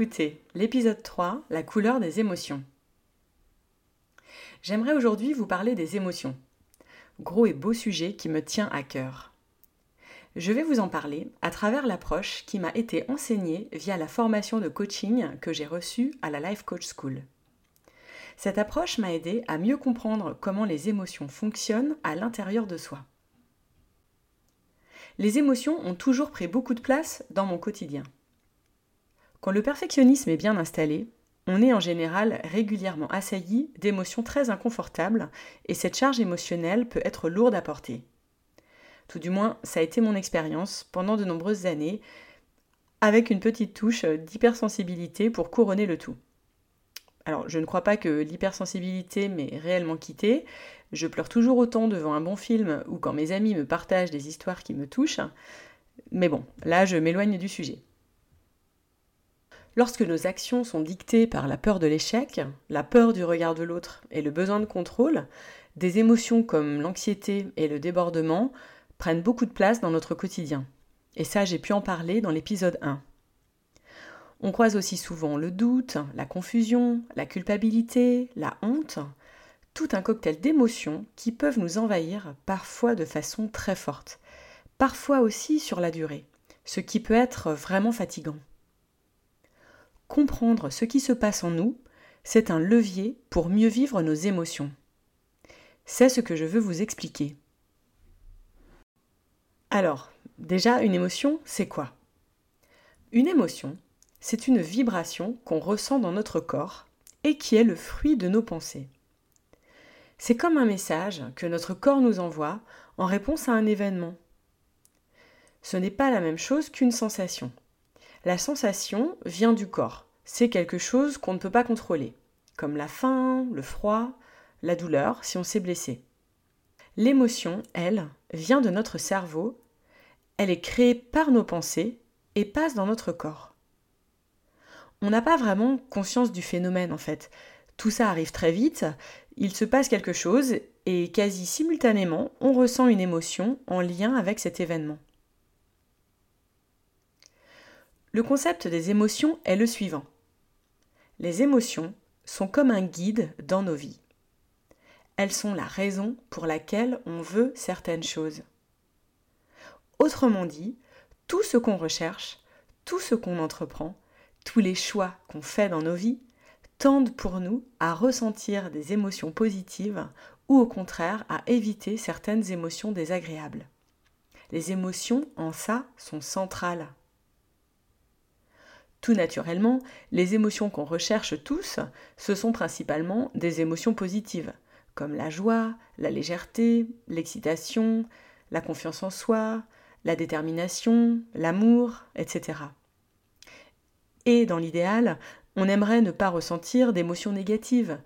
Écoutez l'épisode 3, la couleur des émotions. J'aimerais aujourd'hui vous parler des émotions. Gros et beau sujet qui me tient à cœur. Je vais vous en parler à travers l'approche qui m'a été enseignée via la formation de coaching que j'ai reçue à la Life Coach School. Cette approche m'a aidé à mieux comprendre comment les émotions fonctionnent à l'intérieur de soi. Les émotions ont toujours pris beaucoup de place dans mon quotidien. Quand le perfectionnisme est bien installé, on est en général régulièrement assailli d'émotions très inconfortables et cette charge émotionnelle peut être lourde à porter. Tout du moins, ça a été mon expérience pendant de nombreuses années, avec une petite touche d'hypersensibilité pour couronner le tout. Alors, je ne crois pas que l'hypersensibilité m'ait réellement quitté. Je pleure toujours autant devant un bon film ou quand mes amis me partagent des histoires qui me touchent. Mais bon, là, je m'éloigne du sujet. Lorsque nos actions sont dictées par la peur de l'échec, la peur du regard de l'autre et le besoin de contrôle, des émotions comme l'anxiété et le débordement prennent beaucoup de place dans notre quotidien. Et ça, j'ai pu en parler dans l'épisode 1. On croise aussi souvent le doute, la confusion, la culpabilité, la honte, tout un cocktail d'émotions qui peuvent nous envahir parfois de façon très forte, parfois aussi sur la durée, ce qui peut être vraiment fatigant comprendre ce qui se passe en nous, c'est un levier pour mieux vivre nos émotions. C'est ce que je veux vous expliquer. Alors, déjà, une émotion, c'est quoi? Une émotion, c'est une vibration qu'on ressent dans notre corps et qui est le fruit de nos pensées. C'est comme un message que notre corps nous envoie en réponse à un événement. Ce n'est pas la même chose qu'une sensation. La sensation vient du corps. C'est quelque chose qu'on ne peut pas contrôler, comme la faim, le froid, la douleur si on s'est blessé. L'émotion, elle, vient de notre cerveau, elle est créée par nos pensées et passe dans notre corps. On n'a pas vraiment conscience du phénomène en fait. Tout ça arrive très vite, il se passe quelque chose et quasi simultanément on ressent une émotion en lien avec cet événement. Le concept des émotions est le suivant. Les émotions sont comme un guide dans nos vies. Elles sont la raison pour laquelle on veut certaines choses. Autrement dit, tout ce qu'on recherche, tout ce qu'on entreprend, tous les choix qu'on fait dans nos vies tendent pour nous à ressentir des émotions positives ou au contraire à éviter certaines émotions désagréables. Les émotions en ça sont centrales. Tout naturellement, les émotions qu'on recherche tous, ce sont principalement des émotions positives, comme la joie, la légèreté, l'excitation, la confiance en soi, la détermination, l'amour, etc. Et dans l'idéal, on aimerait ne pas ressentir d'émotions négatives,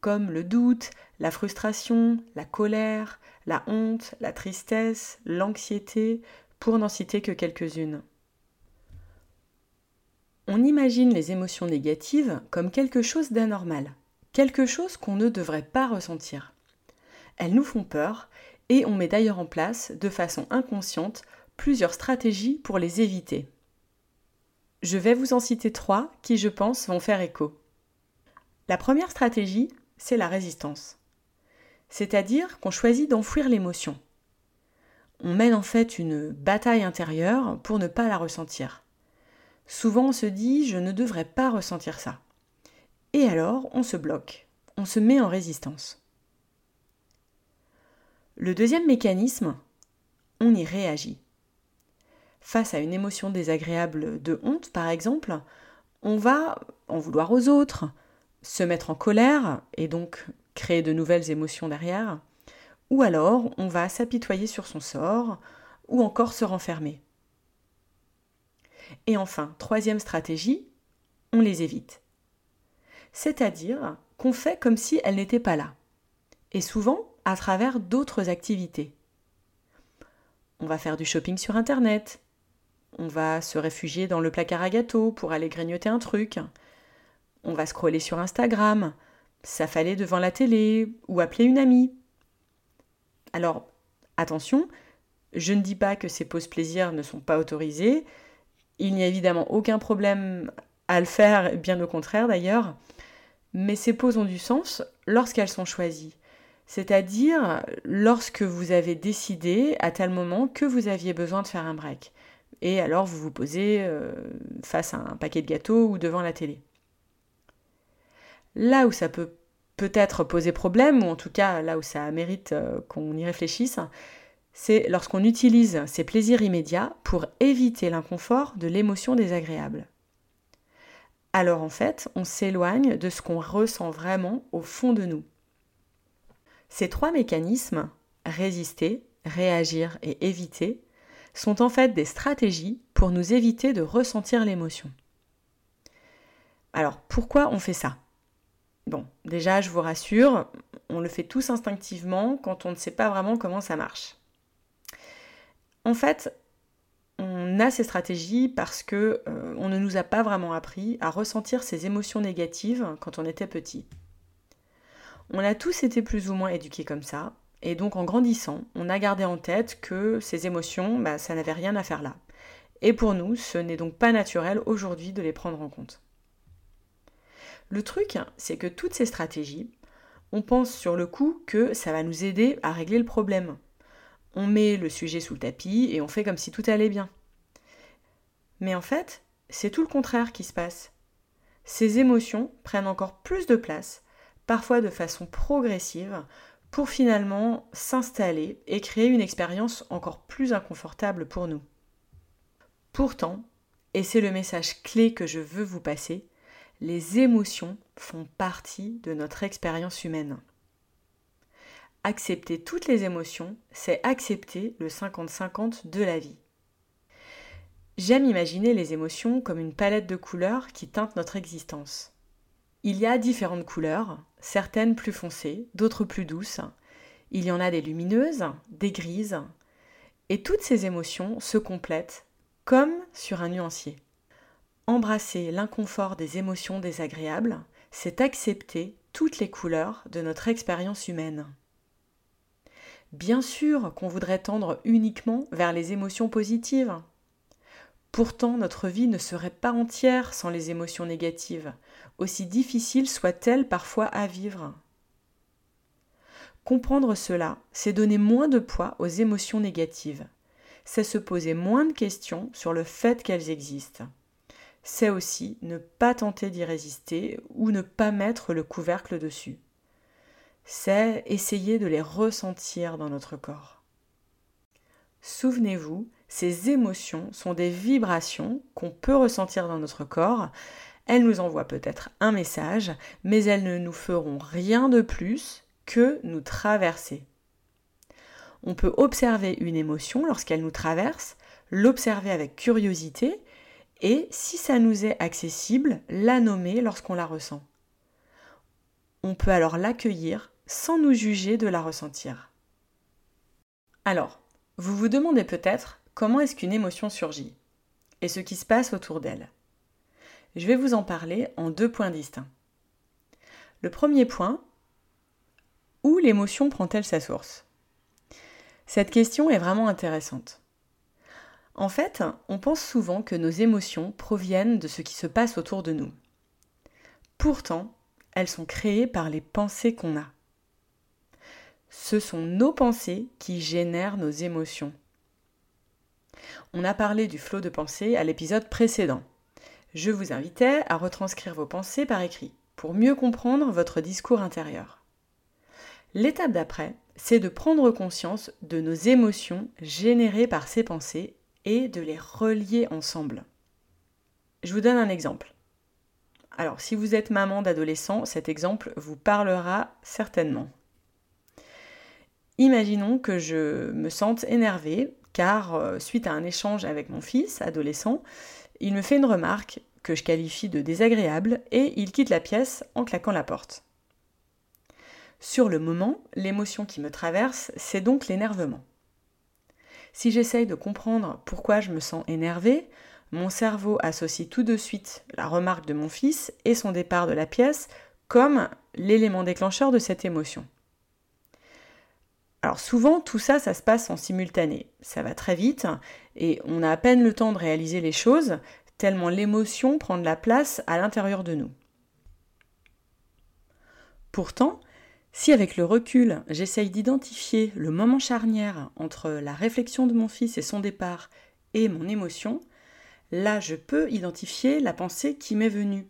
comme le doute, la frustration, la colère, la honte, la tristesse, l'anxiété, pour n'en citer que quelques-unes on imagine les émotions négatives comme quelque chose d'anormal, quelque chose qu'on ne devrait pas ressentir. Elles nous font peur et on met d'ailleurs en place, de façon inconsciente, plusieurs stratégies pour les éviter. Je vais vous en citer trois qui, je pense, vont faire écho. La première stratégie, c'est la résistance. C'est-à-dire qu'on choisit d'enfouir l'émotion. On mène en fait une bataille intérieure pour ne pas la ressentir. Souvent on se dit je ne devrais pas ressentir ça. et alors on se bloque, on se met en résistance. Le deuxième mécanisme, on y réagit. Face à une émotion désagréable de honte, par exemple, on va en vouloir aux autres, se mettre en colère et donc créer de nouvelles émotions derrière, ou alors on va s'apitoyer sur son sort, ou encore se renfermer. Et enfin, troisième stratégie, on les évite. C'est-à-dire qu'on fait comme si elles n'étaient pas là, et souvent à travers d'autres activités. On va faire du shopping sur Internet, on va se réfugier dans le placard à gâteaux pour aller grignoter un truc, on va scroller sur Instagram, s'affaler devant la télé ou appeler une amie. Alors, attention, je ne dis pas que ces pauses plaisir ne sont pas autorisées. Il n'y a évidemment aucun problème à le faire, bien au contraire d'ailleurs. Mais ces pauses ont du sens lorsqu'elles sont choisies. C'est-à-dire lorsque vous avez décidé à tel moment que vous aviez besoin de faire un break. Et alors vous vous posez euh, face à un paquet de gâteaux ou devant la télé. Là où ça peut peut-être poser problème, ou en tout cas là où ça mérite euh, qu'on y réfléchisse, c'est lorsqu'on utilise ces plaisirs immédiats pour éviter l'inconfort de l'émotion désagréable. Alors en fait, on s'éloigne de ce qu'on ressent vraiment au fond de nous. Ces trois mécanismes, résister, réagir et éviter, sont en fait des stratégies pour nous éviter de ressentir l'émotion. Alors pourquoi on fait ça? Bon, déjà, je vous rassure, on le fait tous instinctivement quand on ne sait pas vraiment comment ça marche. En fait, on a ces stratégies parce que euh, on ne nous a pas vraiment appris à ressentir ces émotions négatives quand on était petit. On a tous été plus ou moins éduqués comme ça, et donc en grandissant, on a gardé en tête que ces émotions, bah, ça n'avait rien à faire là. Et pour nous, ce n'est donc pas naturel aujourd'hui de les prendre en compte. Le truc, c'est que toutes ces stratégies, on pense sur le coup que ça va nous aider à régler le problème. On met le sujet sous le tapis et on fait comme si tout allait bien. Mais en fait, c'est tout le contraire qui se passe. Ces émotions prennent encore plus de place, parfois de façon progressive, pour finalement s'installer et créer une expérience encore plus inconfortable pour nous. Pourtant, et c'est le message clé que je veux vous passer, les émotions font partie de notre expérience humaine. Accepter toutes les émotions, c'est accepter le 50-50 de la vie. J'aime imaginer les émotions comme une palette de couleurs qui teinte notre existence. Il y a différentes couleurs, certaines plus foncées, d'autres plus douces. Il y en a des lumineuses, des grises, et toutes ces émotions se complètent comme sur un nuancier. Embrasser l'inconfort des émotions désagréables, c'est accepter toutes les couleurs de notre expérience humaine. Bien sûr qu'on voudrait tendre uniquement vers les émotions positives. Pourtant, notre vie ne serait pas entière sans les émotions négatives, aussi difficiles soient-elles parfois à vivre. Comprendre cela, c'est donner moins de poids aux émotions négatives. C'est se poser moins de questions sur le fait qu'elles existent c'est aussi ne pas tenter d'y résister ou ne pas mettre le couvercle dessus. C'est essayer de les ressentir dans notre corps. Souvenez-vous, ces émotions sont des vibrations qu'on peut ressentir dans notre corps. Elles nous envoient peut-être un message, mais elles ne nous feront rien de plus que nous traverser. On peut observer une émotion lorsqu'elle nous traverse, l'observer avec curiosité et, si ça nous est accessible, la nommer lorsqu'on la ressent. On peut alors l'accueillir sans nous juger de la ressentir. Alors, vous vous demandez peut-être comment est-ce qu'une émotion surgit et ce qui se passe autour d'elle. Je vais vous en parler en deux points distincts. Le premier point, où l'émotion prend-elle sa source? Cette question est vraiment intéressante. En fait, on pense souvent que nos émotions proviennent de ce qui se passe autour de nous. Pourtant, elles sont créées par les pensées qu'on a. Ce sont nos pensées qui génèrent nos émotions. On a parlé du flot de pensées à l'épisode précédent. Je vous invitais à retranscrire vos pensées par écrit pour mieux comprendre votre discours intérieur. L'étape d'après, c'est de prendre conscience de nos émotions générées par ces pensées et de les relier ensemble. Je vous donne un exemple. Alors, si vous êtes maman d'adolescent, cet exemple vous parlera certainement. Imaginons que je me sente énervée car, euh, suite à un échange avec mon fils adolescent, il me fait une remarque que je qualifie de désagréable et il quitte la pièce en claquant la porte. Sur le moment, l'émotion qui me traverse, c'est donc l'énervement. Si j'essaye de comprendre pourquoi je me sens énervée, mon cerveau associe tout de suite la remarque de mon fils et son départ de la pièce comme l'élément déclencheur de cette émotion. Alors souvent, tout ça, ça se passe en simultané. Ça va très vite et on a à peine le temps de réaliser les choses, tellement l'émotion prend de la place à l'intérieur de nous. Pourtant, si avec le recul, j'essaye d'identifier le moment charnière entre la réflexion de mon fils et son départ et mon émotion, là je peux identifier la pensée qui m'est venue.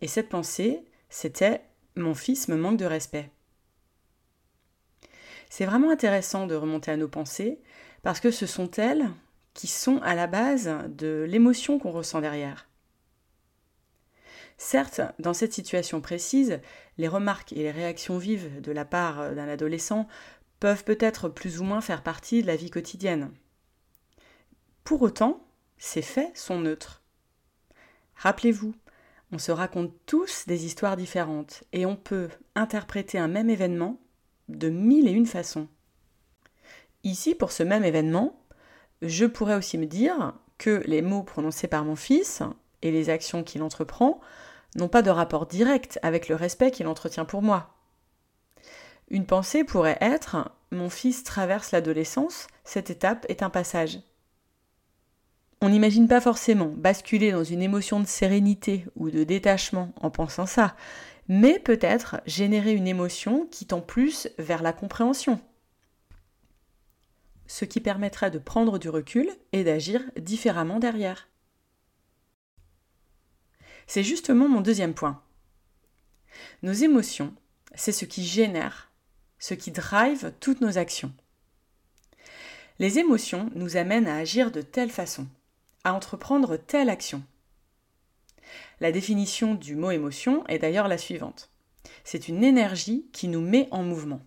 Et cette pensée, c'était mon fils me manque de respect. C'est vraiment intéressant de remonter à nos pensées parce que ce sont elles qui sont à la base de l'émotion qu'on ressent derrière. Certes, dans cette situation précise, les remarques et les réactions vives de la part d'un adolescent peuvent peut-être plus ou moins faire partie de la vie quotidienne. Pour autant, ces faits sont neutres. Rappelez-vous, on se raconte tous des histoires différentes et on peut interpréter un même événement de mille et une façons. Ici, pour ce même événement, je pourrais aussi me dire que les mots prononcés par mon fils et les actions qu'il entreprend n'ont pas de rapport direct avec le respect qu'il entretient pour moi. Une pensée pourrait être Mon fils traverse l'adolescence, cette étape est un passage. On n'imagine pas forcément basculer dans une émotion de sérénité ou de détachement en pensant ça, mais peut-être générer une émotion qui tend plus vers la compréhension. Ce qui permettra de prendre du recul et d'agir différemment derrière. C'est justement mon deuxième point. Nos émotions, c'est ce qui génère, ce qui drive toutes nos actions. Les émotions nous amènent à agir de telle façon, à entreprendre telle action. La définition du mot émotion est d'ailleurs la suivante. C'est une énergie qui nous met en mouvement.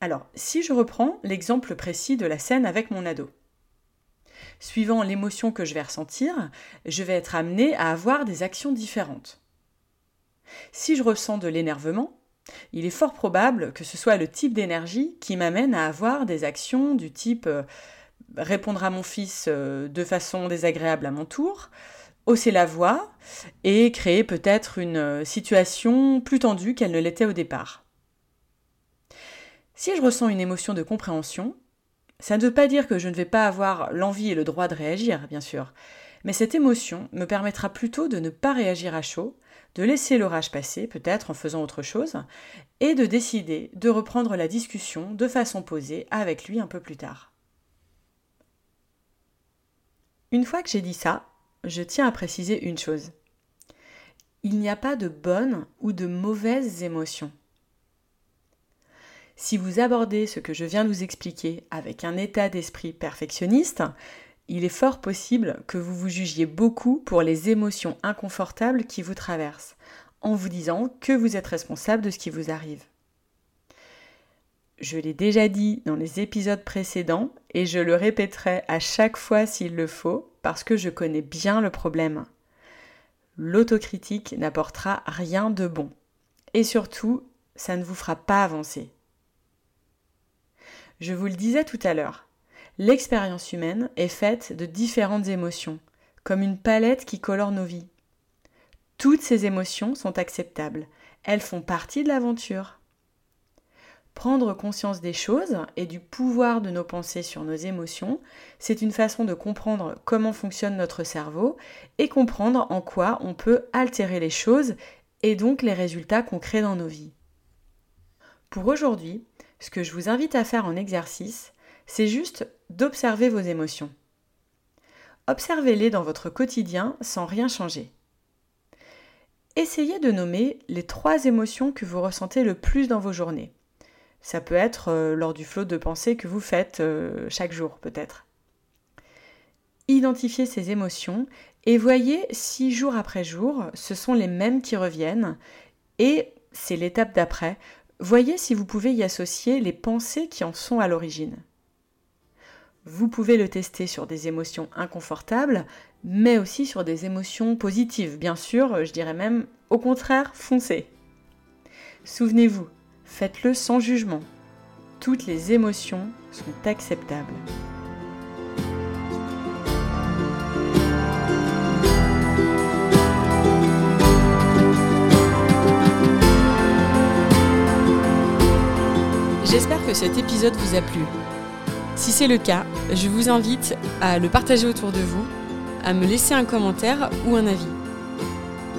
Alors, si je reprends l'exemple précis de la scène avec mon ado. Suivant l'émotion que je vais ressentir, je vais être amené à avoir des actions différentes. Si je ressens de l'énervement, il est fort probable que ce soit le type d'énergie qui m'amène à avoir des actions du type euh, répondre à mon fils euh, de façon désagréable à mon tour, hausser la voix et créer peut-être une euh, situation plus tendue qu'elle ne l'était au départ. Si je ressens une émotion de compréhension, ça ne veut pas dire que je ne vais pas avoir l'envie et le droit de réagir, bien sûr, mais cette émotion me permettra plutôt de ne pas réagir à chaud, de laisser l'orage passer, peut-être en faisant autre chose, et de décider de reprendre la discussion de façon posée avec lui un peu plus tard. Une fois que j'ai dit ça, je tiens à préciser une chose. Il n'y a pas de bonnes ou de mauvaises émotions. Si vous abordez ce que je viens de vous expliquer avec un état d'esprit perfectionniste, il est fort possible que vous vous jugiez beaucoup pour les émotions inconfortables qui vous traversent, en vous disant que vous êtes responsable de ce qui vous arrive. Je l'ai déjà dit dans les épisodes précédents et je le répéterai à chaque fois s'il le faut parce que je connais bien le problème. L'autocritique n'apportera rien de bon. Et surtout, ça ne vous fera pas avancer. Je vous le disais tout à l'heure, l'expérience humaine est faite de différentes émotions, comme une palette qui colore nos vies. Toutes ces émotions sont acceptables, elles font partie de l'aventure. Prendre conscience des choses et du pouvoir de nos pensées sur nos émotions, c'est une façon de comprendre comment fonctionne notre cerveau et comprendre en quoi on peut altérer les choses et donc les résultats qu'on crée dans nos vies. Pour aujourd'hui, ce que je vous invite à faire en exercice, c'est juste d'observer vos émotions. Observez-les dans votre quotidien sans rien changer. essayez de nommer les trois émotions que vous ressentez le plus dans vos journées. Ça peut être euh, lors du flot de pensée que vous faites euh, chaque jour peut-être. Identifiez ces émotions et voyez si jour après jour, ce sont les mêmes qui reviennent. Et c'est l'étape d'après, voyez si vous pouvez y associer les pensées qui en sont à l'origine. Vous pouvez le tester sur des émotions inconfortables, mais aussi sur des émotions positives. Bien sûr, je dirais même au contraire, foncez. Souvenez-vous, faites-le sans jugement. Toutes les émotions sont acceptables. J'espère que cet épisode vous a plu. Si c'est le cas, je vous invite à le partager autour de vous, à me laisser un commentaire ou un avis.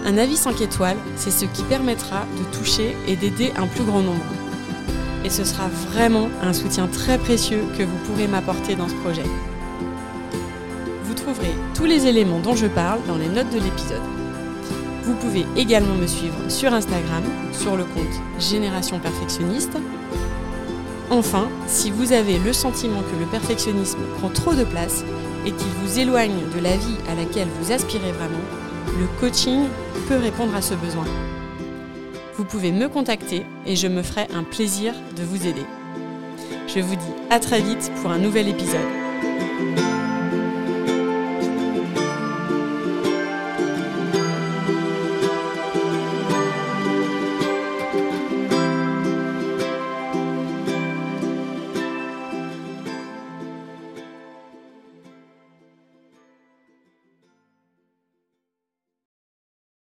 Un avis 5 étoiles, c'est ce qui permettra de toucher et d'aider un plus grand nombre. Et ce sera vraiment un soutien très précieux que vous pourrez m'apporter dans ce projet. Vous trouverez tous les éléments dont je parle dans les notes de l'épisode. Vous pouvez également me suivre sur Instagram, sur le compte Génération Perfectionniste, Enfin, si vous avez le sentiment que le perfectionnisme prend trop de place et qu'il vous éloigne de la vie à laquelle vous aspirez vraiment, le coaching peut répondre à ce besoin. Vous pouvez me contacter et je me ferai un plaisir de vous aider. Je vous dis à très vite pour un nouvel épisode.